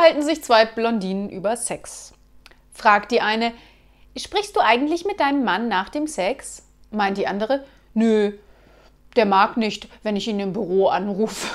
unterhalten sich zwei Blondinen über Sex. Fragt die eine, sprichst du eigentlich mit deinem Mann nach dem Sex? Meint die andere, nö, der mag nicht, wenn ich ihn im Büro anrufe.